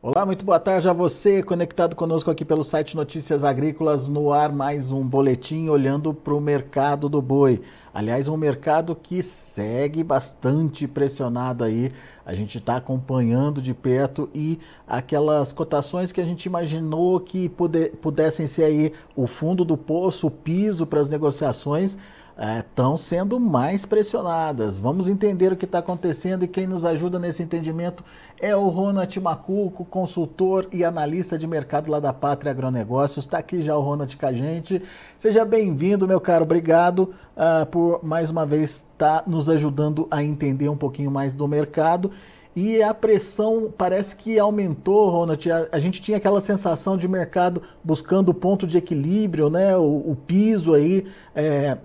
Olá, muito boa tarde a você, conectado conosco aqui pelo site Notícias Agrícolas, no ar mais um boletim olhando para o mercado do boi. Aliás, um mercado que segue bastante pressionado aí. A gente está acompanhando de perto e aquelas cotações que a gente imaginou que pudessem ser aí o fundo do poço, o piso para as negociações estão é, sendo mais pressionadas. Vamos entender o que está acontecendo e quem nos ajuda nesse entendimento é o Ronald Macuco, consultor e analista de mercado lá da Pátria Agronegócios. Está aqui já o Ronald com a gente. Seja bem-vindo, meu caro. Obrigado uh, por mais uma vez estar tá nos ajudando a entender um pouquinho mais do mercado. E a pressão parece que aumentou, Ronald. A, a gente tinha aquela sensação de mercado buscando o ponto de equilíbrio, né? O, o piso aí. É,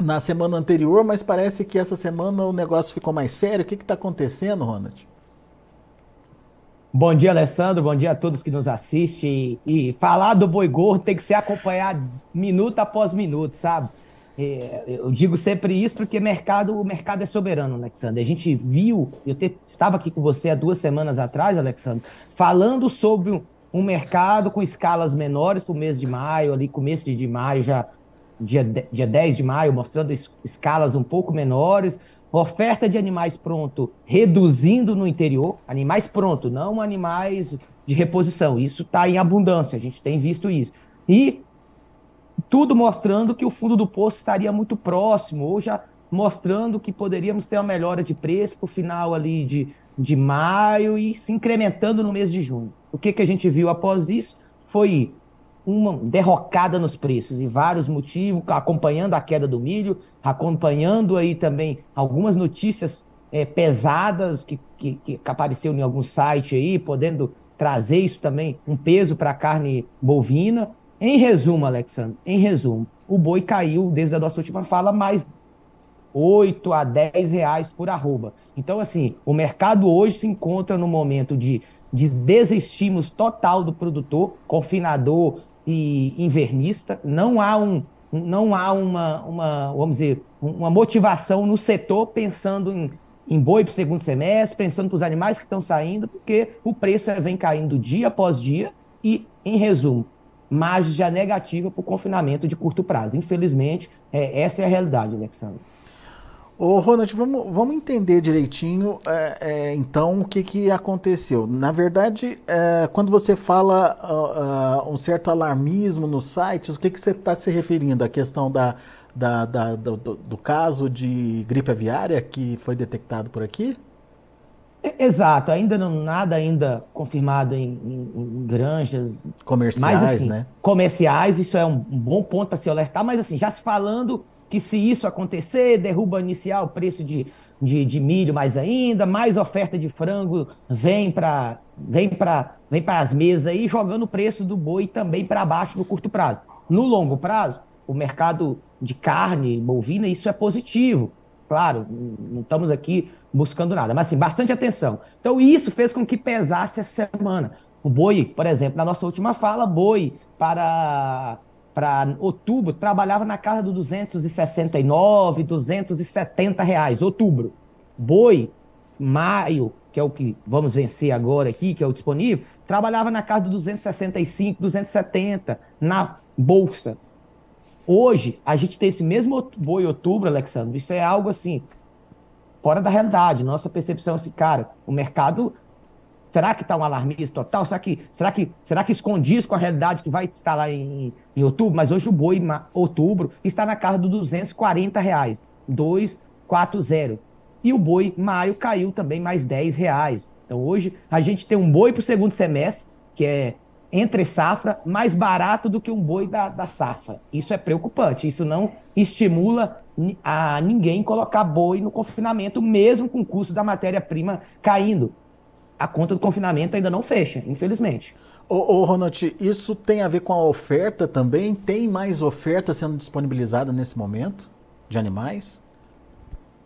na semana anterior, mas parece que essa semana o negócio ficou mais sério. O que está acontecendo, Ronald? Bom dia, Alessandro. Bom dia a todos que nos assistem. E, falar do boi gordo tem que ser acompanhado minuto após minuto, sabe? É, eu digo sempre isso porque mercado, o mercado é soberano, Alexandre. A gente viu, eu te, estava aqui com você há duas semanas atrás, Alexandre, falando sobre um mercado com escalas menores para o mês de maio, ali começo de maio já dia, dia 10 de maio, mostrando es, escalas um pouco menores, oferta de animais pronto reduzindo no interior, animais pronto, não animais de reposição. Isso está em abundância, a gente tem visto isso. E tudo mostrando que o fundo do poço estaria muito próximo, ou já mostrando que poderíamos ter uma melhora de preço para o final ali de, de maio e se incrementando no mês de junho. O que, que a gente viu após isso foi uma derrocada nos preços e vários motivos, acompanhando a queda do milho, acompanhando aí também algumas notícias é, pesadas que, que, que apareceu em algum site aí, podendo trazer isso também, um peso para a carne bovina. Em resumo, Alexandre, em resumo, o boi caiu, desde a nossa última fala, mais 8 a 10 reais por arroba. Então, assim, o mercado hoje se encontra no momento de, de desestímulo total do produtor, confinador, e invernista, não há um não há uma, uma vamos dizer, uma motivação no setor pensando em, em boi para o segundo semestre, pensando para os animais que estão saindo, porque o preço vem caindo dia após dia e, em resumo, margem já negativa para o confinamento de curto prazo. Infelizmente, é, essa é a realidade, Alexandre. Ô, Ronald, vamos, vamos entender direitinho, é, é, então, o que, que aconteceu. Na verdade, é, quando você fala uh, uh, um certo alarmismo nos sites, o que, que você está se referindo? A questão da, da, da do, do, caso de gripe aviária que foi detectado por aqui? Exato, ainda não nada ainda confirmado em, em, em granjas comerciais, mas, assim, né? Comerciais, isso é um, um bom ponto para se alertar, mas assim, já se falando que se isso acontecer, derruba iniciar o preço de, de, de, milho mais ainda, mais oferta de frango vem para vem para vem as mesas aí, jogando o preço do boi também para baixo no curto prazo. No longo prazo, o mercado de carne bovina, isso é positivo. Claro, não estamos aqui buscando nada, mas assim, bastante atenção. Então, isso fez com que pesasse essa semana. O boi, por exemplo, na nossa última fala, boi para para outubro, trabalhava na casa dos 269, 270 reais, outubro. Boi, maio, que é o que vamos vencer agora aqui, que é o disponível, trabalhava na casa dos 265, 270 na bolsa. Hoje, a gente tem esse mesmo boi outubro, Alexandre, isso é algo assim, fora da realidade. Nossa percepção é assim, cara, o mercado Será que está um alarmismo total? Será que, será, que, será que escondiz com a realidade que vai estar lá em, em outubro? Mas hoje o boi, outubro, está na casa dos 240 reais. 240. E o boi, maio, caiu também mais 10 reais. Então hoje a gente tem um boi para o segundo semestre, que é entre safra, mais barato do que um boi da, da safra. Isso é preocupante. Isso não estimula a ninguém colocar boi no confinamento, mesmo com o custo da matéria-prima caindo a conta do confinamento ainda não fecha, infelizmente. Ô, ô Ronald, isso tem a ver com a oferta também? Tem mais oferta sendo disponibilizada nesse momento de animais?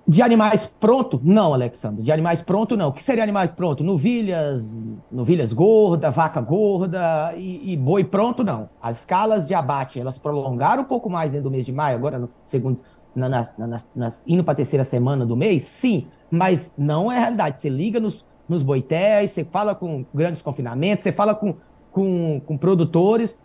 De animais pronto? Não, Alexandre. De animais pronto, não. O que seria animais pronto? Novilhas, novilhas gorda, vaca gorda e, e, boi pronto, não. As escalas de abate, elas prolongaram um pouco mais dentro do mês de maio, agora no segundo, na, na, na, indo para a terceira semana do mês, sim. Mas não é realidade. Você liga nos, nos boitéis, você fala com grandes confinamentos, você fala com, com, com produtores,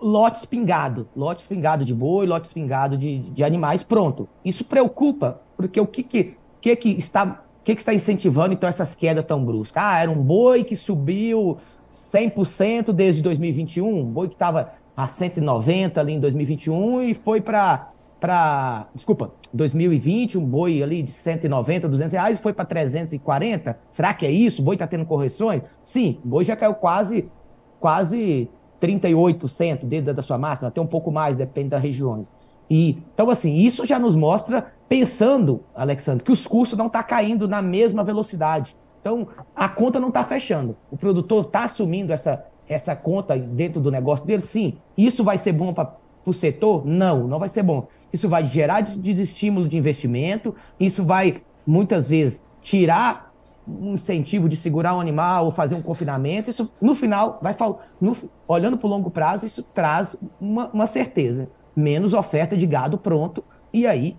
lote espingado, lote espingado de boi, lote espingado de, de animais, pronto. Isso preocupa, porque o que, que, que, que está que, que está incentivando então essas quedas tão bruscas? Ah, era um boi que subiu 100% desde 2021, um boi que estava a 190 ali em 2021 e foi para para, desculpa, 2020, um boi ali de 190, 200 reais, foi para 340. Será que é isso? O boi está tendo correções? Sim, o boi já caiu quase, quase 38% dentro da sua máxima, até um pouco mais, depende das regiões. E, então, assim, isso já nos mostra, pensando, Alexandre, que os custos não estão tá caindo na mesma velocidade. Então, a conta não está fechando. O produtor está assumindo essa, essa conta dentro do negócio dele? Sim. Isso vai ser bom para o setor? Não, não vai ser bom. Isso vai gerar desestímulo de investimento, isso vai, muitas vezes, tirar um incentivo de segurar um animal ou fazer um confinamento, isso no final vai no, olhando para o longo prazo, isso traz uma, uma, certeza. Menos oferta de gado pronto, e aí,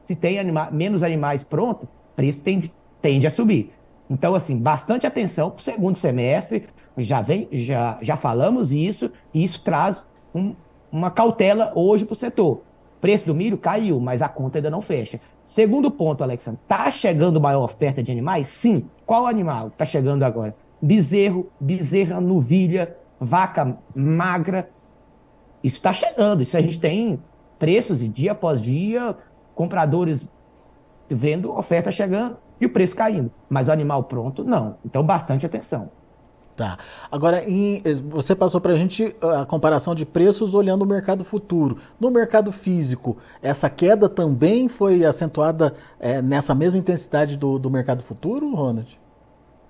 se tem anima, menos animais pronto, o preço tende, tende a subir. Então, assim, bastante atenção para o segundo semestre, já, vem, já, já falamos isso, e isso traz um, uma cautela hoje para o setor. Preço do milho caiu, mas a conta ainda não fecha. Segundo ponto, Alexandre, está chegando maior oferta de animais? Sim. Qual animal está chegando agora? Bezerro, bezerra, novilha, vaca magra. Isso está chegando. Isso a gente tem preços e dia após dia, compradores vendo oferta chegando e o preço caindo. Mas o animal pronto, não. Então, bastante atenção. Tá. Agora, em, você passou para a gente a comparação de preços olhando o mercado futuro. No mercado físico, essa queda também foi acentuada é, nessa mesma intensidade do, do mercado futuro, Ronald?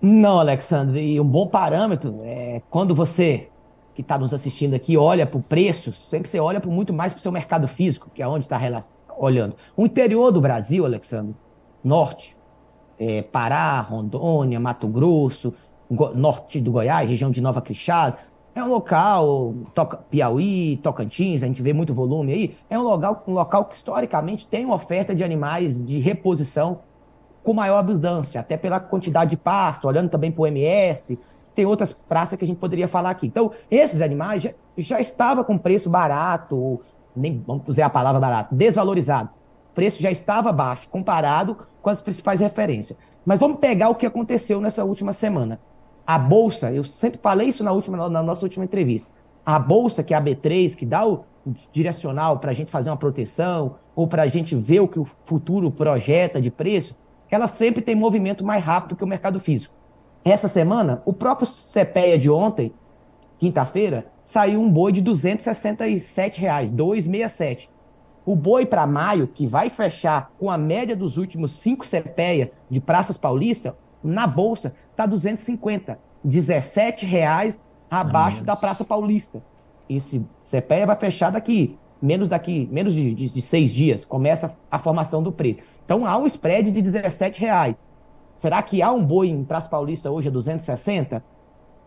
Não, Alexandre. E um bom parâmetro é quando você que está nos assistindo aqui olha para o preço, sempre você olha muito mais para o seu mercado físico, que é onde está olhando. O interior do Brasil, Alexandre, norte, é, Pará, Rondônia, Mato Grosso, norte do Goiás, região de Nova Crixada. É um local, toca, Piauí, Tocantins, a gente vê muito volume aí. É um local, um local que historicamente tem uma oferta de animais de reposição com maior abundância, até pela quantidade de pasto, olhando também para o MS, tem outras praças que a gente poderia falar aqui. Então, esses animais já, já estavam com preço barato, nem vamos dizer a palavra barato, desvalorizado. O preço já estava baixo comparado com as principais referências. Mas vamos pegar o que aconteceu nessa última semana. A bolsa, eu sempre falei isso na, última, na nossa última entrevista. A bolsa, que é a B3, que dá o direcional para a gente fazer uma proteção, ou para a gente ver o que o futuro projeta de preço, ela sempre tem movimento mais rápido que o mercado físico. Essa semana, o próprio CPEA de ontem, quinta-feira, saiu um boi de 267 reais, 267. O boi para maio, que vai fechar com a média dos últimos cinco CPEA de praças paulistas, na bolsa está 250, 17 reais abaixo da Praça Paulista. Esse CPEA vai fechar daqui menos daqui menos de, de, de, seis dias começa a formação do preço. Então há um spread de 17 reais. Será que há um boi em Praça Paulista hoje a 260?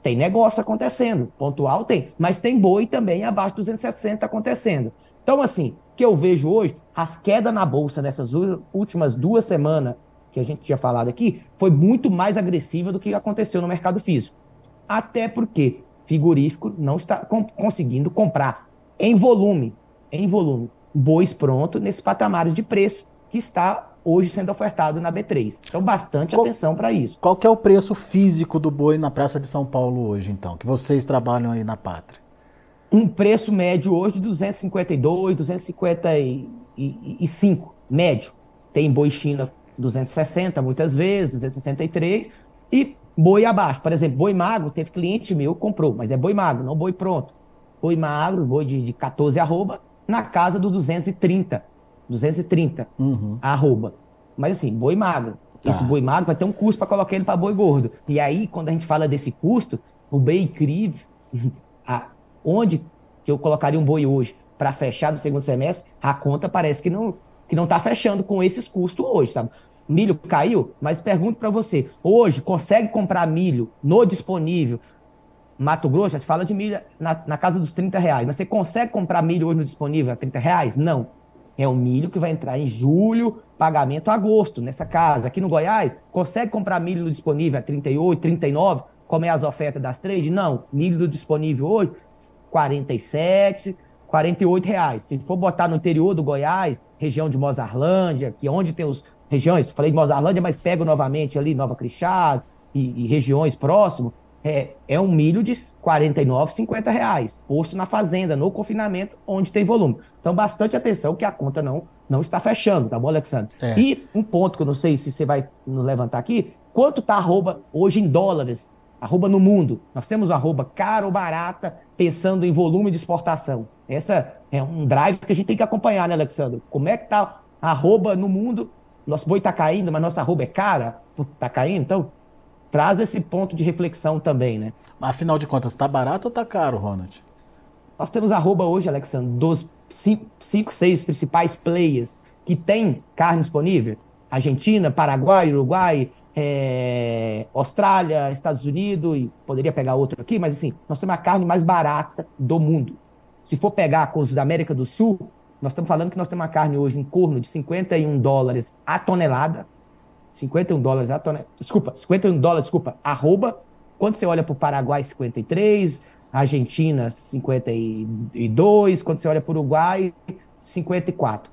Tem negócio acontecendo, pontual tem, mas tem boi também abaixo de 260 acontecendo. Então, assim, o que eu vejo hoje, as quedas na bolsa nessas últimas duas semanas que a gente tinha falado aqui, foi muito mais agressiva do que aconteceu no mercado físico. Até porque frigorífico não está conseguindo comprar em volume, em volume, bois pronto nesses patamares de preço que está hoje sendo ofertado na B3. Então, bastante qual, atenção para isso. Qual que é o preço físico do boi na Praça de São Paulo hoje, então, que vocês trabalham aí na Pátria? Um preço médio hoje de 252, 255, médio. Tem boi China 260 muitas vezes, 263, e boi abaixo. Por exemplo, boi magro, teve cliente meu que comprou, mas é boi magro, não boi pronto. Boi magro, boi de, de 14 arroba, na casa do 230. 230 uhum. arroba. Mas assim, boi magro. Tá. Esse boi magro vai ter um custo para colocar ele para boi gordo. E aí, quando a gente fala desse custo, o incrível, a, onde que eu colocaria um boi hoje para fechar no segundo semestre, a conta parece que não que não está fechando com esses custos hoje, sabe? Milho caiu, mas pergunto para você, hoje consegue comprar milho no disponível? Mato Grosso, você fala de milho na, na, casa dos 30 reais, mas você consegue comprar milho hoje no disponível a 30 reais? Não. É um milho que vai entrar em julho, pagamento agosto, nessa casa. Aqui no Goiás, consegue comprar milho disponível a 38, 39, como é as ofertas das trade? Não. Milho disponível hoje, 47, 48 reais. Se for botar no interior do Goiás, região de Mozarlândia, que é onde tem os regiões, falei de Mozarlândia, mas pego novamente ali Nova Crixás e, e regiões próximas, é, é um milho de 49, 50 reais, posto na fazenda, no confinamento, onde tem volume. Então, bastante atenção que a conta não, não está fechando, tá bom, Alexandre? É. E um ponto que eu não sei se você vai nos levantar aqui, quanto está arroba hoje em dólares, arroba no mundo? Nós temos arroba caro ou barata, pensando em volume de exportação. Essa é um drive que a gente tem que acompanhar, né, Alexandre? Como é que está arroba no mundo? Nosso boi está caindo, mas nossa arroba é cara? Está caindo? Então, traz esse ponto de reflexão também, né? Afinal de contas, está barato ou está caro, Ronald? Nós temos arroba hoje, Alexandre, dos cinco, cinco, seis principais players que tem carne disponível. Argentina, Paraguai, Uruguai, é, Austrália, Estados Unidos, e poderia pegar outro aqui, mas assim, nós temos a carne mais barata do mundo. Se for pegar com os da América do Sul, nós estamos falando que nós temos uma carne hoje em corno de 51 dólares a tonelada, 51 dólares a tonelada. Desculpa, 51 dólares, desculpa, arroba. Quando você olha para o Paraguai, 53, Argentina, 52, quando você olha para o Uruguai, 54.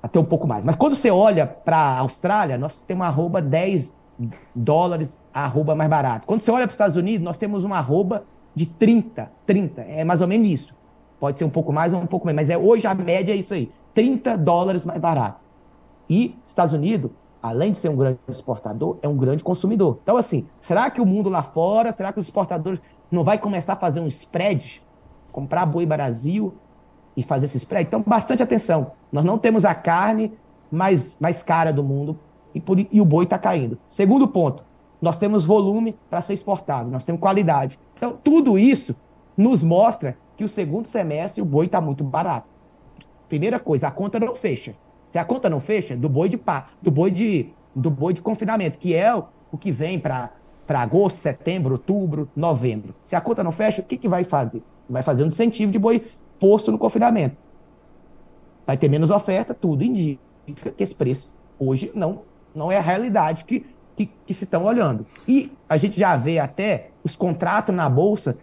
Até um pouco mais. Mas quando você olha para a Austrália, nós temos uma arroba 10 dólares, a arroba mais barato. Quando você olha para os Estados Unidos, nós temos uma arroba de 30, 30, é mais ou menos isso. Pode ser um pouco mais ou um pouco menos, mas é, hoje a média é isso aí, 30 dólares mais barato. E Estados Unidos, além de ser um grande exportador, é um grande consumidor. Então, assim, será que o mundo lá fora, será que os exportadores não vai começar a fazer um spread? Comprar boi Brasil e fazer esse spread? Então, bastante atenção. Nós não temos a carne mais, mais cara do mundo e, por, e o boi está caindo. Segundo ponto, nós temos volume para ser exportado, nós temos qualidade. Então, tudo isso nos mostra que o segundo semestre o boi está muito barato. Primeira coisa, a conta não fecha. Se a conta não fecha, do boi de pá, do boi de, do boi de confinamento, que é o, o que vem para agosto, setembro, outubro, novembro. Se a conta não fecha, o que, que vai fazer? Vai fazer um incentivo de boi posto no confinamento. Vai ter menos oferta, tudo indica que esse preço hoje não, não é a realidade que, que, que se estão olhando. E a gente já vê até os contratos na Bolsa,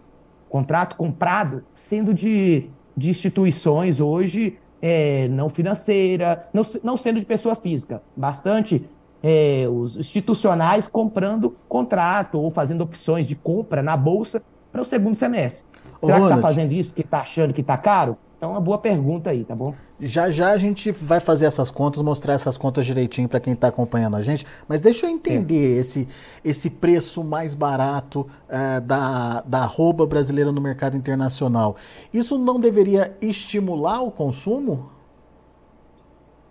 contrato comprado, sendo de, de instituições hoje é, não financeira, não, não sendo de pessoa física, bastante é, os institucionais comprando contrato ou fazendo opções de compra na bolsa para o segundo semestre. Será Ronald, que está fazendo isso porque está achando que está caro? Então, é uma boa pergunta aí, tá bom? Já já a gente vai fazer essas contas, mostrar essas contas direitinho para quem está acompanhando a gente. Mas deixa eu entender esse, esse preço mais barato uh, da, da arroba brasileira no mercado internacional. Isso não deveria estimular o consumo?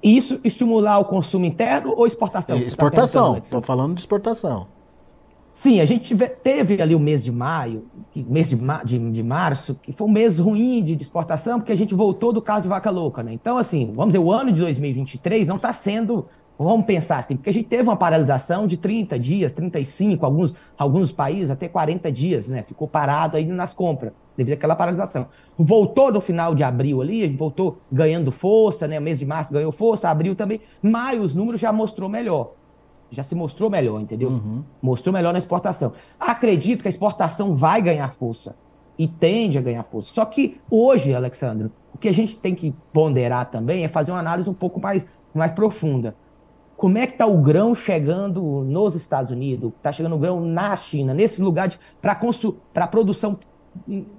Isso estimular o consumo interno ou exportação? Tá exportação. Estou tá falando de exportação. Sim, a gente teve ali o mês de maio, mês de, de, de, março, que foi um mês ruim de, de, exportação, porque a gente voltou do caso de vaca louca, né? Então, assim, vamos dizer, o ano de 2023 não está sendo, vamos pensar assim, porque a gente teve uma paralisação de 30 dias, 35, alguns, alguns países até 40 dias, né? Ficou parado aí nas compras, devido àquela paralisação. Voltou no final de abril ali, a gente voltou ganhando força, né? O mês de março ganhou força, abril também. Maio os números já mostrou melhor já se mostrou melhor, entendeu? Uhum. Mostrou melhor na exportação. Acredito que a exportação vai ganhar força e tende a ganhar força. Só que hoje, Alexandre, o que a gente tem que ponderar também é fazer uma análise um pouco mais, mais profunda. Como é que está o grão chegando nos Estados Unidos? Está chegando o grão na China, nesse lugar para a produção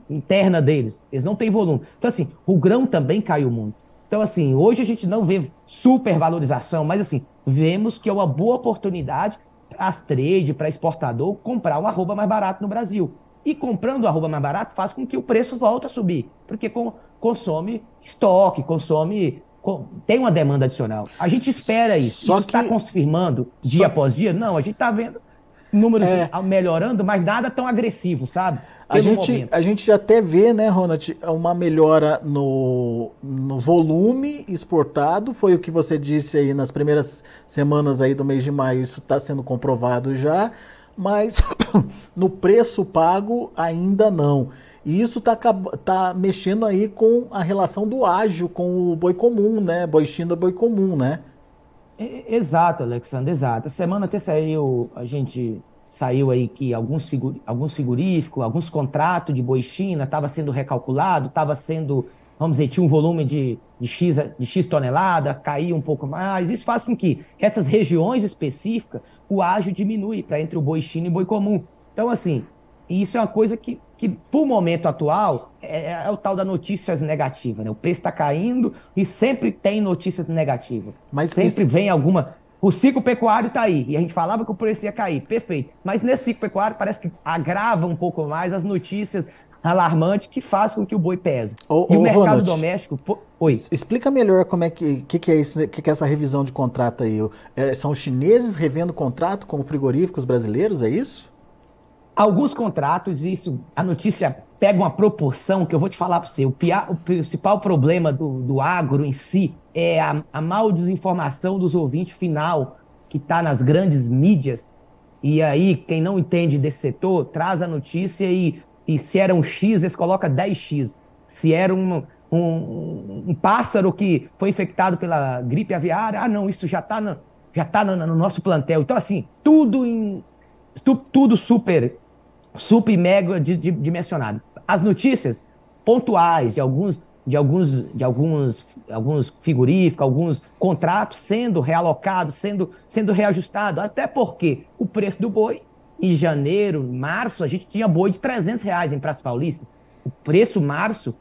interna deles. Eles não têm volume. Então, assim, o grão também caiu muito. Então, assim, hoje a gente não vê supervalorização, mas assim, vemos que é uma boa oportunidade para as trade, para exportador, comprar um arroba mais barato no Brasil. E comprando o arroba mais barato faz com que o preço volte a subir, porque com, consome estoque, consome. Com, tem uma demanda adicional. A gente espera isso. Só isso está confirmando dia Só... após dia? Não, a gente está vendo números é... melhorando, mas nada tão agressivo, sabe? A gente, a gente até vê, né, Ronald, uma melhora no, no volume exportado, foi o que você disse aí nas primeiras semanas aí do mês de maio, isso está sendo comprovado já, mas no preço pago ainda não. E isso está tá mexendo aí com a relação do ágio com o boi comum, né? Boi China, boi comum, né? Exato, Alexandre, exato. A semana até saiu, a gente saiu aí que alguns, figur, alguns frigoríficos, alguns contratos de boi China estava sendo recalculado, estava sendo, vamos dizer, tinha um volume de, de, X, de X tonelada, caiu um pouco mais. Isso faz com que essas regiões específicas, o ágio diminui para entre o boi China e o boi comum. Então, assim, isso é uma coisa que, que por momento atual, é, é o tal da notícias negativas, né? O preço está caindo e sempre tem notícias negativas. Mas sempre isso... vem alguma o ciclo pecuário está aí, e a gente falava que o preço ia cair, perfeito. Mas nesse ciclo pecuário parece que agrava um pouco mais as notícias alarmantes que faz com que o boi pese. Ô, e ô, o mercado Ronald, doméstico. Oi. Explica melhor como é que, que, que é que, que é essa revisão de contrato aí. É, são chineses revendo contrato com frigoríficos brasileiros, é isso? Alguns contratos, isso, a notícia pega uma proporção que eu vou te falar para você. O, pia, o, principal problema do, do agro em si é a, a mal desinformação dos ouvintes final, que está nas grandes mídias. E aí, quem não entende desse setor, traz a notícia e, e se era um X, eles colocam 10X. Se era um, um, um, pássaro que foi infectado pela gripe aviária, ah, não, isso já está no, já tá no, no, nosso plantel. Então, assim, tudo em. Tu, tudo super super mega dimensionado. As notícias pontuais de alguns de alguns de alguns alguns frigoríficos, alguns contratos sendo realocados, sendo sendo reajustados, até porque o preço do boi em janeiro, março, a gente tinha boi de 300 reais em Praça Paulista. O preço março,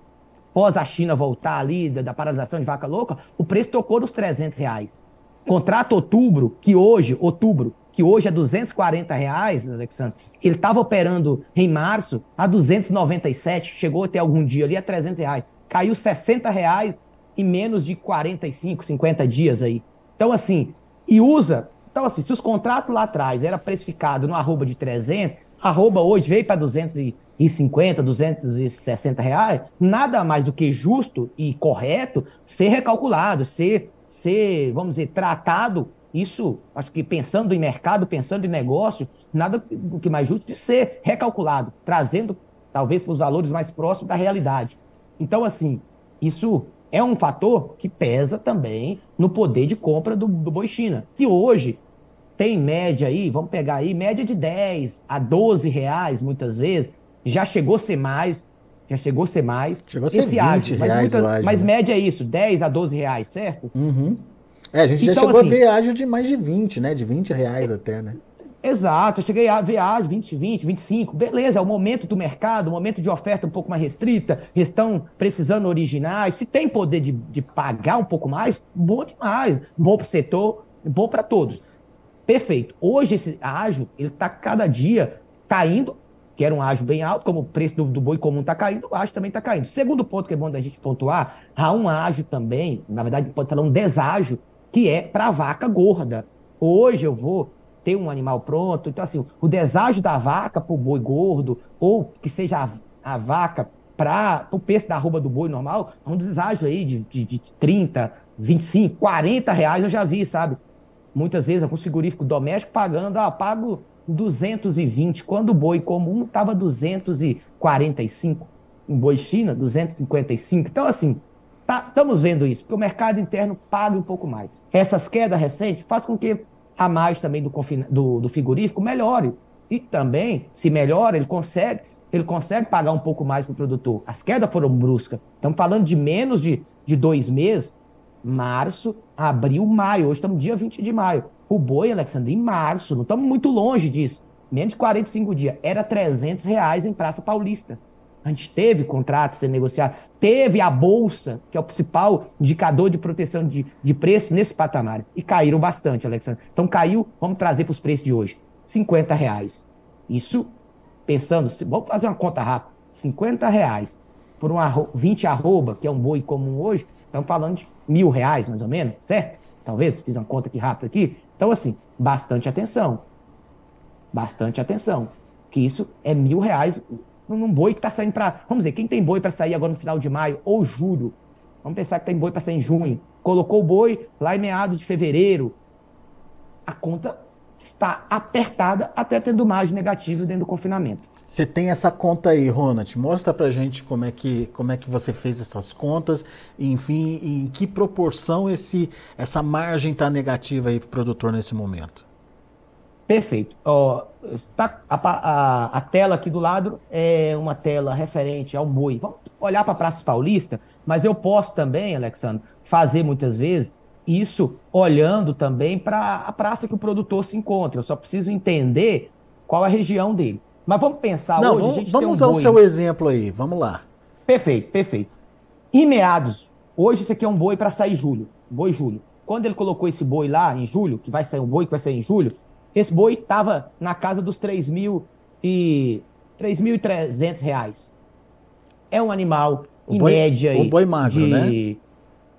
pós a China voltar ali da, da paralisação de vaca louca, o preço tocou nos 300 reais. Contrato outubro, que hoje, outubro, que hoje é 240 reais, Alexandre, ele estava operando em março a 297, chegou até algum dia ali a 300 reais. Caiu 60 reais em menos de 45, 50 dias aí. Então, assim, e usa. Então, assim, se os contratos lá atrás era precificado no arroba de 300, arroba hoje veio para 250, 260 reais, nada mais do que justo e correto ser recalculado, ser, ser vamos dizer, tratado isso, acho que pensando em mercado, pensando em negócio, nada do que mais justo de ser recalculado, trazendo talvez para os valores mais próximos da realidade. Então, assim, isso é um fator que pesa também no poder de compra do, do boi China, que hoje tem média aí, vamos pegar aí, média de 10 a 12 reais muitas vezes, já chegou a ser mais, já chegou a ser mais. Chegou a ser esse 20 ágio, mas, reais, muita, mas né? média é isso, 10 a 12 reais, certo? Uhum. É, a gente então, já chegou assim, a ver ágio de mais de 20, né? De 20 reais até, né? Exato, eu cheguei a ver ágio 20, 20, 25. Beleza, é o momento do mercado, o momento de oferta um pouco mais restrita, estão precisando originais. Se tem poder de, de pagar um pouco mais, bom demais. Bom para o setor, bom para todos. Perfeito. Hoje esse ágio, ele está cada dia caindo, que era um ágio bem alto, como o preço do, do boi comum está caindo, o ágio também está caindo. Segundo ponto que é bom da gente pontuar, há um ágio também, na verdade pode falar um deságio, que é para vaca gorda. Hoje eu vou ter um animal pronto, então assim, o deságio da vaca para o boi gordo, ou que seja a, a vaca para o preço da arroba do boi normal, é um deságio aí de, de, de 30, 25, 40 reais eu já vi, sabe? Muitas vezes algum frigorífico doméstico pagando, ah, pago 220, quando o boi comum estava 245. Em boi China, 255. Então, assim, tá, estamos vendo isso, porque o mercado interno paga um pouco mais essas quedas recentes faz com que a margem também do, do, do frigorífico melhore. E também, se melhora, ele consegue, ele consegue pagar um pouco mais para o produtor. As quedas foram bruscas. Estamos falando de menos de, de dois meses, março, abril, maio. Hoje estamos dia 20 de maio. O boi, Alexandre, em março, não estamos muito longe disso. Menos de 45 dias. Era 300 reais em Praça Paulista. A gente teve contrato sendo negociado, teve a bolsa, que é o principal indicador de proteção de, de preço nesses patamares. E caíram bastante, Alexandre. Então caiu, vamos trazer para os preços de hoje, 50 reais. Isso, pensando, vamos fazer uma conta rápida, 50 reais por um arro, 20 arroba, que é um boi comum hoje, estamos falando de mil reais, mais ou menos, certo? Talvez, fiz uma conta aqui rápida aqui. Então, assim, bastante atenção. Bastante atenção. Que isso é mil reais num boi que está saindo para. Vamos dizer, quem tem boi para sair agora no final de maio ou julho? Vamos pensar que tem boi para sair em junho. Colocou o boi lá em meados de fevereiro. A conta está apertada até tendo margem negativa dentro do confinamento. Você tem essa conta aí, Ronald. Mostra pra gente como é que, como é que você fez essas contas, enfim, em que proporção esse, essa margem está negativa aí para o produtor nesse momento. Perfeito. Ó, tá, a, a, a, tela aqui do lado é uma tela referente ao boi. Vamos olhar para a Praça Paulista, mas eu posso também, Alexandre, fazer muitas vezes isso olhando também para a praça que o produtor se encontra. Eu só preciso entender qual é a região dele. Mas vamos pensar Não, hoje. Vamos, a gente vamos usar um o seu exemplo aí. Vamos lá. Perfeito, perfeito. Em meados, hoje isso aqui é um boi para sair julho. Boi julho. Quando ele colocou esse boi lá em julho, que vai sair um boi que vai sair em julho, esse boi estava na casa dos 3 mil e 3.300 reais. É um animal, o em boi, média. O boi magro, de... né?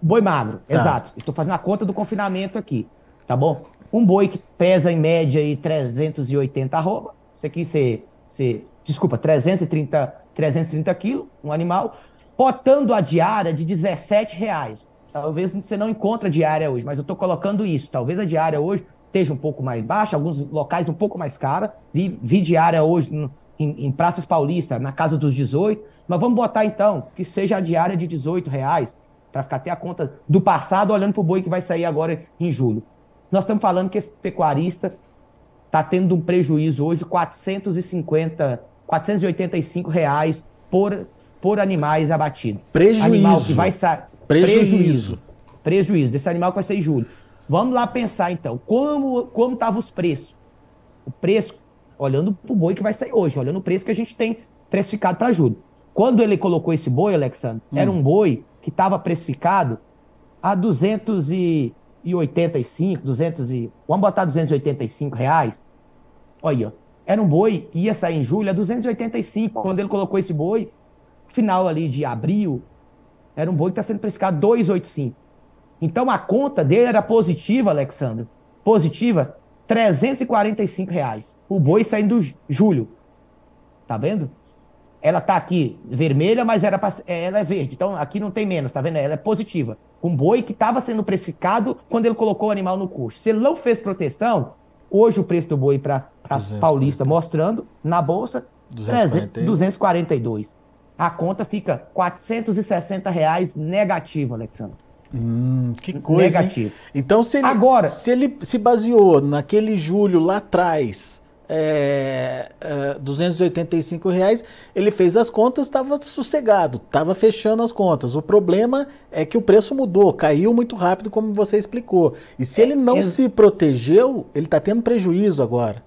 Boi magro, tá. exato. Estou fazendo a conta do confinamento aqui, tá bom? Um boi que pesa em média aí 380 arroba. Isso aqui você você, desculpa, 330, 330 quilos, um animal, botando a diária de 17 reais. Talvez você não encontre a diária hoje, mas eu estou colocando isso. Talvez a diária hoje esteja um pouco mais baixa, alguns locais um pouco mais cara. Vi, vi diária hoje no, em, em, praças paulistas, na casa dos 18. Mas vamos botar então que seja a diária de 18 reais, para ficar até a conta do passado, olhando para o boi que vai sair agora em julho. Nós estamos falando que esse pecuarista está tendo um prejuízo hoje de 450, 485 reais por, por animais abatidos. Prejuízo. Animal que vai sair. Prejuízo. prejuízo. Prejuízo desse animal que vai sair em julho. Vamos lá pensar então, como como estavam os preços? O preço, olhando para o boi que vai sair hoje, olhando o preço que a gente tem precificado para julho. Quando ele colocou esse boi, Alexandre, hum. era um boi que estava precificado a 200 e 285, 200 e... Vamos botar 285 reais? Olha, era um boi que ia sair em julho a 285. Quando ele colocou esse boi, final ali de abril, era um boi que está sendo precificado 285. Então a conta dele era positiva, Alexandre. Positiva, 345 reais. O boi saindo julho. Tá vendo? Ela tá aqui vermelha, mas era pra, ela é verde. Então aqui não tem menos, tá vendo? Ela é positiva um boi que estava sendo precificado quando ele colocou o animal no custo. Se ele não fez proteção, hoje o preço do boi para Paulista mostrando na bolsa 240. 242. A conta fica 460 reais negativo, Alexandre. Hum, que coisa. Negativo. Hein? Então, se ele, Agora, se ele se baseou naquele julho lá atrás é, é, 285 reais, ele fez as contas, estava sossegado, estava fechando as contas. O problema é que o preço mudou, caiu muito rápido, como você explicou. E se ele não é, se protegeu, ele está tendo prejuízo agora.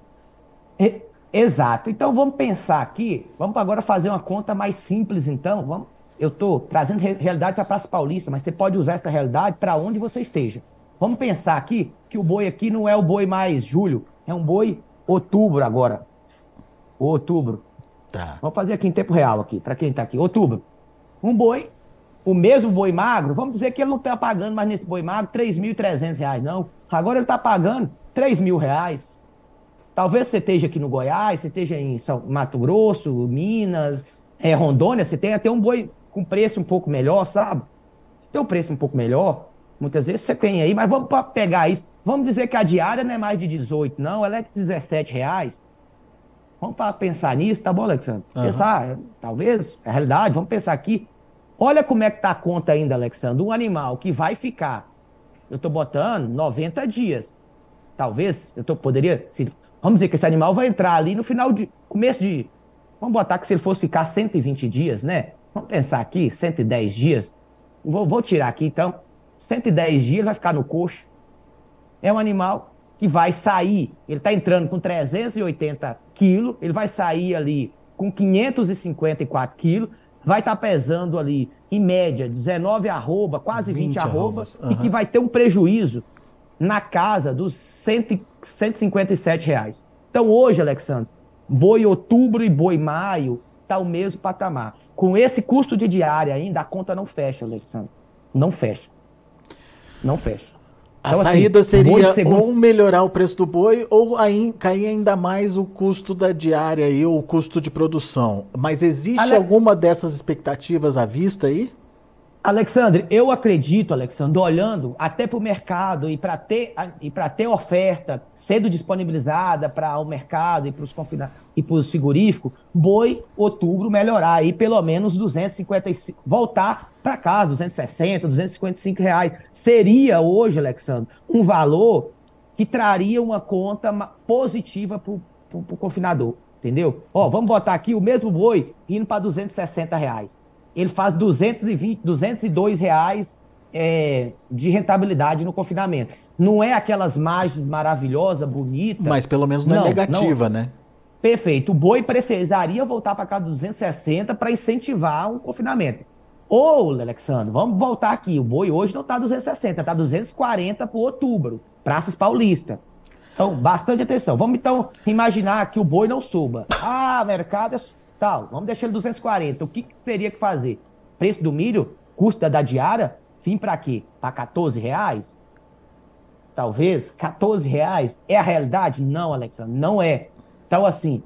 É, exato. Então vamos pensar aqui, vamos agora fazer uma conta mais simples, então. Vamos, eu estou trazendo realidade para a Praça Paulista, mas você pode usar essa realidade para onde você esteja. Vamos pensar aqui que o boi aqui não é o boi mais julho, é um boi outubro agora. Outubro. Tá. Vamos fazer aqui em tempo real aqui, para quem está aqui. Outubro. Um boi, o mesmo boi magro, vamos dizer que ele não está pagando mais nesse boi magro R$ 3.300, não. Agora ele está pagando R$ mil reais. Talvez você esteja aqui no Goiás, você esteja em São Mato Grosso, Minas, é, Rondônia, você tem até um boi com preço um pouco melhor, sabe? Você tem um preço um pouco melhor, muitas vezes você tem aí, mas vamos pegar isso. Vamos dizer que a diária não é mais de 18, não, ela é de 17 reais. Vamos pensar nisso, tá bom, Alexandre? Uhum. Pensar, talvez, é a realidade, vamos pensar aqui. Olha como é que tá a conta ainda, Alexandre. Um animal que vai ficar, eu tô botando 90 dias. Talvez, eu tô, poderia, se, vamos dizer que esse animal vai entrar ali no final de, começo de, vamos botar que se ele fosse ficar 120 dias, né? Vamos pensar aqui, 110 dias. Vou, vou tirar aqui então. 110 dias vai ficar no coxo é um animal que vai sair, ele está entrando com 380 quilos, ele vai sair ali com 554 quilos, vai estar tá pesando ali, em média, 19 arroba, quase 20, 20 arroba, uhum. e que vai ter um prejuízo na casa dos 100, 157 reais. Então hoje, Alexandre, boi outubro e boi maio está o mesmo patamar. Com esse custo de diária ainda, a conta não fecha, Alexandre. Não fecha. Não fecha. A então, assim, saída assim, seria segundo... ou melhorar o preço do boi ou aí, cair ainda mais o custo da diária e o custo de produção. Mas existe Ale... alguma dessas expectativas à vista aí? Alexandre, eu acredito, Alexandre, olhando até para o mercado e para ter, e ter oferta sendo disponibilizada para o mercado e para os confina... e para os frigoríficos, boi, outubro, melhorar aí pelo menos 255, voltar para cá, 260, 255 reais. Seria hoje, Alexandre, um valor que traria uma conta positiva para o confinador, entendeu? Ó, vamos botar aqui o mesmo boi indo para 260 reais ele faz 220, 202 reais é, de rentabilidade no confinamento. Não é aquelas margens maravilhosas, bonitas. Mas pelo menos não, é não é negativa, não. né? Perfeito. O boi precisaria voltar para cá 260 para incentivar um confinamento. Ou, Alexandre, vamos voltar aqui. O boi hoje não está 260, está 240 por outubro. Praças Paulista. Então, bastante atenção. Vamos então imaginar que o boi não suba. Ah, mercado é tal, vamos deixar ele 240. O que, que teria que fazer? Preço do milho, custo da diária, fim para quê? Para 14 reais? Talvez 14 reais é a realidade? Não, Alexandre, não é. Então, assim,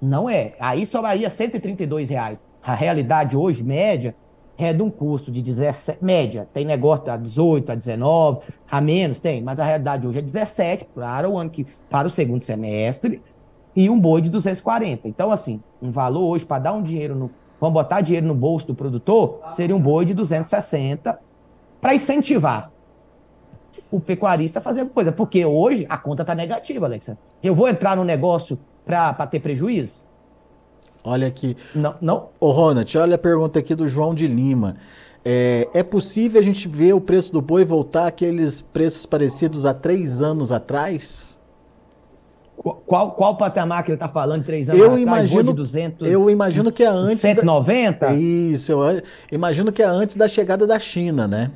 não é. Aí sobraria 132 reais. A realidade hoje, média, é de um custo de 17, média. Tem negócio a 18, a 19, a menos, tem, mas a realidade hoje é 17 para o ano que, para o segundo semestre e um boi de 240. Então, assim, um valor hoje para dar um dinheiro no. Vamos botar dinheiro no bolso do produtor, seria um boi de 260 para incentivar o pecuarista a fazer coisa. Porque hoje a conta está negativa, Alexa. Eu vou entrar no negócio para ter prejuízo? Olha aqui. Não, não. Ô, Ronald, olha a pergunta aqui do João de Lima. É, é possível a gente ver o preço do boi voltar àqueles preços parecidos há três anos atrás? Qual, qual patamar que ele está falando três anos eu atrás? Imagino, 200, eu imagino que é antes... 190? Da, isso, eu imagino que é antes da chegada da China, né?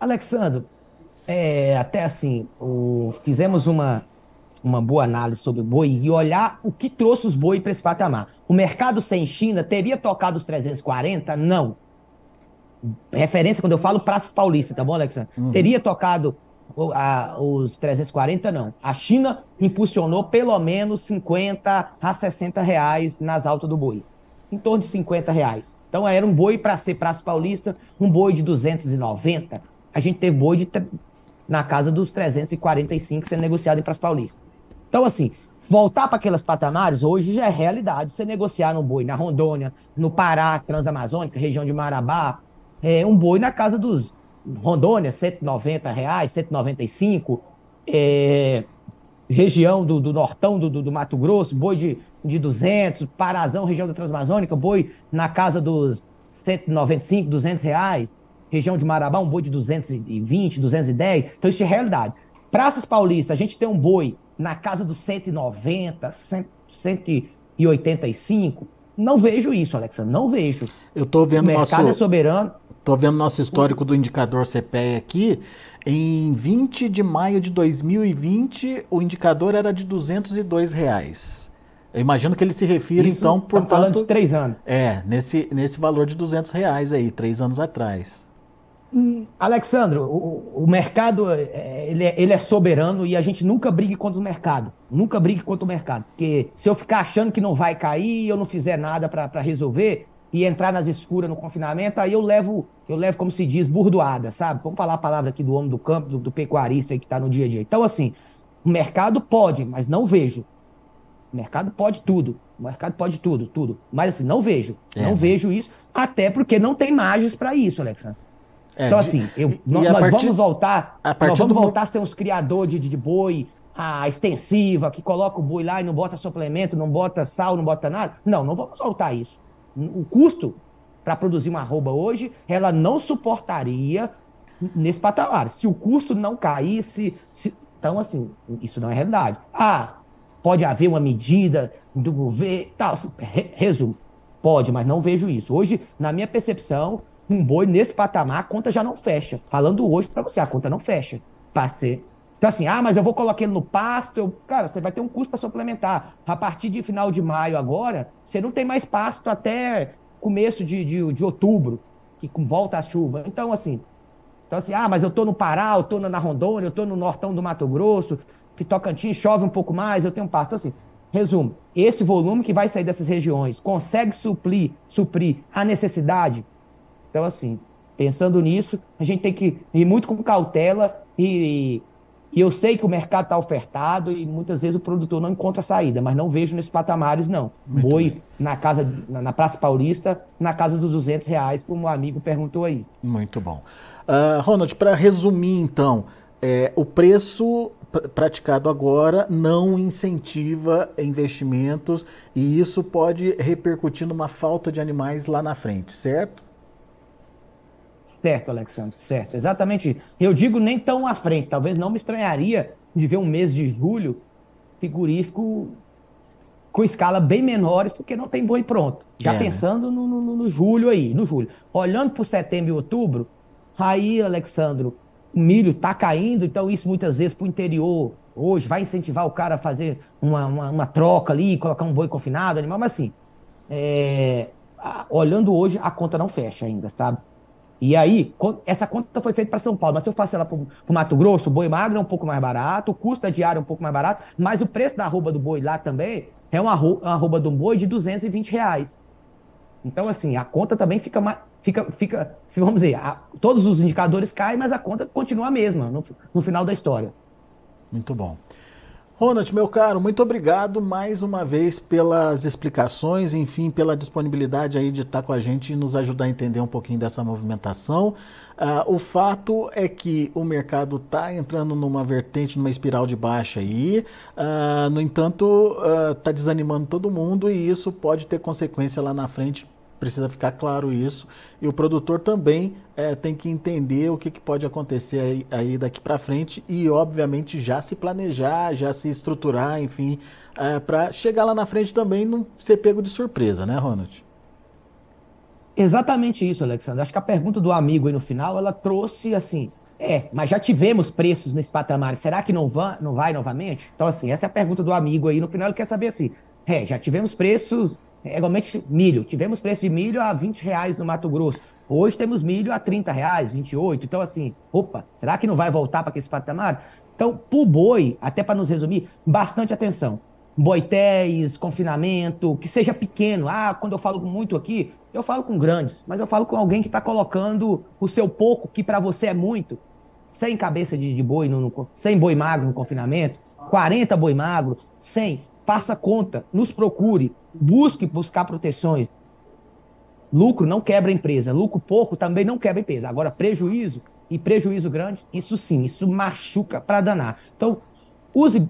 Alexandre, é, até assim, o, fizemos uma, uma boa análise sobre o boi e olhar o que trouxe os boi para esse patamar. O mercado sem China teria tocado os 340? Não. Referência quando eu falo Praça Paulista, tá bom, Alexandre? Uhum. Teria tocado a, os 340 não. A China impulsionou pelo menos 50 a 60 reais nas altas do boi. Em torno de 50 reais. Então era um boi para ser Praça Paulista, um boi de 290. A gente teve boi de, na casa dos 345 sendo negociado em Praça Paulista. Então, assim, voltar para aquelas patamares hoje já é realidade. Você negociar um boi na Rondônia, no Pará, Transamazônica, região de Marabá, é um boi na casa dos Rondônia, 190 reais, 195. É, região do, do Nortão do, do, do, Mato Grosso, boi de, de 200. Parazão, região da Transamazônica, boi na casa dos 195, 200 reais. Região de Marabá, um boi de 220, 210. Então, isso é realidade. Praças Paulistas, a gente tem um boi na casa dos 190, 100, 185. Não vejo isso, Alexa, não vejo. Eu tô vendo o mercado nosso... é soberano. Estou vendo nosso histórico do indicador CPE aqui. Em 20 de maio de 2020, o indicador era de 202 reais. Eu imagino que ele se refira, Isso, então, portanto... falando de três anos. É, nesse, nesse valor de 200 reais aí, três anos atrás. Alexandro, o, o mercado é, ele é, ele é, soberano e a gente nunca brigue contra o mercado. Nunca brigue contra o mercado. Porque se eu ficar achando que não vai cair e eu não fizer nada para resolver, e entrar nas escuras no confinamento, aí eu levo, eu levo, como se diz, burdoada, sabe? Vamos falar a palavra aqui do homem do campo, do, do pecuarista que está no dia a dia. Então, assim, o mercado pode, mas não vejo. O mercado pode tudo. O mercado pode tudo, tudo. Mas assim, não vejo. É. Não vejo isso, até porque não tem margens para isso, Alexandre. É, então, assim, eu, nós, nós partir, vamos voltar. nós vamos do... voltar a ser uns criadores de, de boi, a extensiva, que coloca o boi lá e não bota suplemento, não bota sal, não bota nada. Não, não vamos voltar isso o custo para produzir uma arroba hoje, ela não suportaria nesse patamar. Se o custo não caísse, se... então assim, isso não é realidade. Ah, pode haver uma medida do governo, tal, assim, resumo, pode, mas não vejo isso. Hoje, na minha percepção, um boi nesse patamar, a conta já não fecha. Falando hoje para você, a conta não fecha. Para ser então, assim, ah, mas eu vou colocar ele no pasto. Eu... Cara, você vai ter um custo para suplementar. A partir de final de maio agora, você não tem mais pasto até começo de, de, de outubro, que volta a chuva. Então, assim, então, assim, ah, mas eu tô no Pará, eu tô na Rondônia, eu tô no Nortão do Mato Grosso, Tocantins chove um pouco mais, eu tenho pasto. Então, assim, resumo, esse volume que vai sair dessas regiões consegue suprir, suprir a necessidade Então, assim, pensando nisso, a gente tem que ir muito com cautela e, e eu sei que o mercado está ofertado e muitas vezes o produtor não encontra saída, mas não vejo nesses patamares, não. Muito Boi bem. na casa na, na, Praça Paulista, na casa dos 200 reais, como o amigo perguntou aí. Muito bom. Uh, Ronald, para resumir então, é, o preço praticado agora não incentiva investimentos e isso pode repercutir numa falta de animais lá na frente, certo? Certo, Alexandre, certo. Exatamente. Eu digo nem tão à frente. Talvez não me estranharia de ver um mês de julho frigorífico com escala bem menores, porque não tem boi pronto. Já é, né? pensando né? no, no, no, julho aí, no julho. Olhando para setembro e outubro, aí, Alexandro, o milho está caindo, então isso muitas vezes para o interior hoje vai incentivar o cara a fazer uma, uma, uma, troca ali, colocar um boi confinado, animal, mas assim, é, olhando hoje, a conta não fecha ainda, sabe? E aí, essa conta foi feita para São Paulo, mas se eu faço ela para o Mato Grosso, o boi magro é um pouco mais barato, o custo da diária é um pouco mais barato, mas o preço da arroba do boi lá também é uma arroba do boi de 220 reais. Então, assim, a conta também fica, fica, fica vamos dizer, a, todos os indicadores caem, mas a conta continua a mesma no, no final da história. Muito bom. Ronald, meu caro, muito obrigado mais uma vez pelas explicações, enfim, pela disponibilidade aí de estar com a gente e nos ajudar a entender um pouquinho dessa movimentação. Uh, o fato é que o mercado está entrando numa vertente, numa espiral de baixa aí, uh, no entanto, está uh, desanimando todo mundo e isso pode ter consequência lá na frente precisa ficar claro isso. E o produtor também é, tem que entender o que, que pode acontecer aí, aí daqui para frente e, obviamente, já se planejar, já se estruturar, enfim, é, para chegar lá na frente também não ser pego de surpresa, né, Ronald? Exatamente isso, Alexandre. Acho que a pergunta do amigo aí no final, ela trouxe assim, é, mas já tivemos preços nesse patamar, será que não vai, não vai novamente? Então, assim, essa é a pergunta do amigo aí no final, ele quer saber assim, é, já tivemos preços igualmente milho. Tivemos preço de milho a 20 reais no Mato Grosso. Hoje temos milho a 30 reais, 28. Então, assim, opa, será que não vai voltar para esse patamar? Então, pro boi, até para nos resumir, bastante atenção. Boitéis, confinamento, que seja pequeno. Ah, quando eu falo muito aqui, eu falo com grandes, mas eu falo com alguém que está colocando o seu pouco, que para você é muito, sem cabeça de, de boi, no, no, sem boi magro no confinamento, 40 boi magro, 100 faça conta, nos procure, busque buscar proteções. Lucro não quebra empresa, lucro pouco também não quebra empresa. Agora, prejuízo e prejuízo grande, isso sim, isso machuca para danar. Então, use,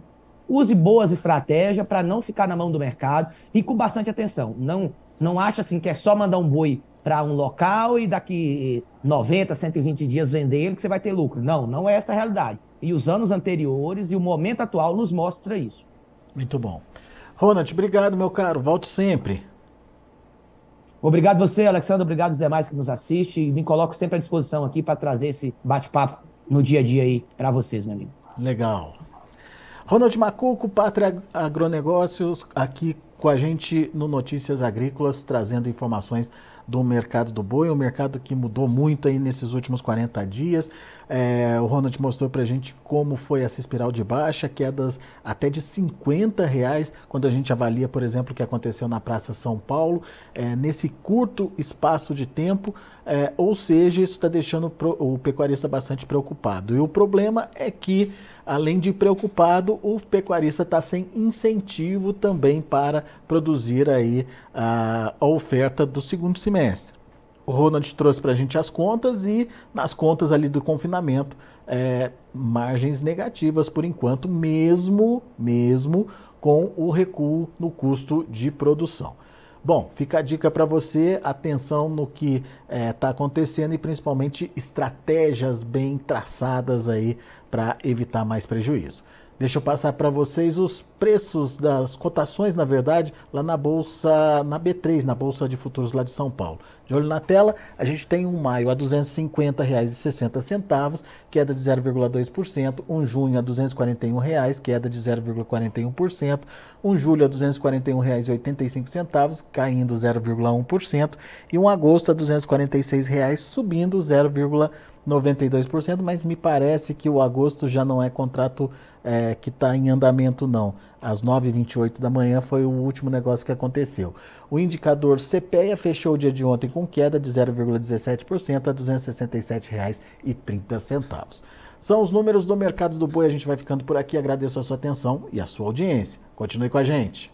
use boas estratégias para não ficar na mão do mercado e com bastante atenção. Não, não acha assim que é só mandar um boi para um local e daqui 90, 120 dias vender ele que você vai ter lucro. Não, não é essa a realidade. E os anos anteriores e o momento atual nos mostra isso. Muito bom. Ronald, obrigado, meu caro. Volte sempre. Obrigado você, Alexandre. Obrigado os demais que nos assistem. Me coloco sempre à disposição aqui para trazer esse bate-papo no dia a dia aí para vocês, meu amigo. Legal. Ronald Macuco, Pátria Agronegócios, aqui com a gente no Notícias Agrícolas, trazendo informações do mercado do boi, um mercado que mudou muito aí nesses últimos 40 dias. É, o Ronald mostrou para a gente como foi essa espiral de baixa, quedas até de 50 reais, quando a gente avalia, por exemplo, o que aconteceu na Praça São Paulo, é, nesse curto espaço de tempo, é, ou seja, isso está deixando o pecuarista bastante preocupado. E o problema é que além de preocupado, o pecuarista está sem incentivo também para produzir aí a, a oferta do segundo semestre. O Ronald trouxe para a gente as contas e nas contas ali do confinamento, é, margens negativas por enquanto, mesmo, mesmo com o recuo no custo de produção. Bom, fica a dica para você, atenção no que está é, tá acontecendo e principalmente estratégias bem traçadas aí para evitar mais prejuízo. Deixa eu passar para vocês os preços das cotações, na verdade, lá na bolsa, na B3, na bolsa de futuros lá de São Paulo. De olho na tela, a gente tem um maio a R$ 250,60, queda de 0,2%, um junho a 241 reais, queda de 0,41%, um julho a R$ 241,85, caindo 0,1%, e um agosto a 246 reais, subindo 0,1%. 92%, mas me parece que o agosto já não é contrato é, que está em andamento, não. Às 9h28 da manhã foi o último negócio que aconteceu. O indicador CPEA fechou o dia de ontem com queda de 0,17% a R$ 267,30. São os números do mercado do boi. A gente vai ficando por aqui. Agradeço a sua atenção e a sua audiência. Continue com a gente.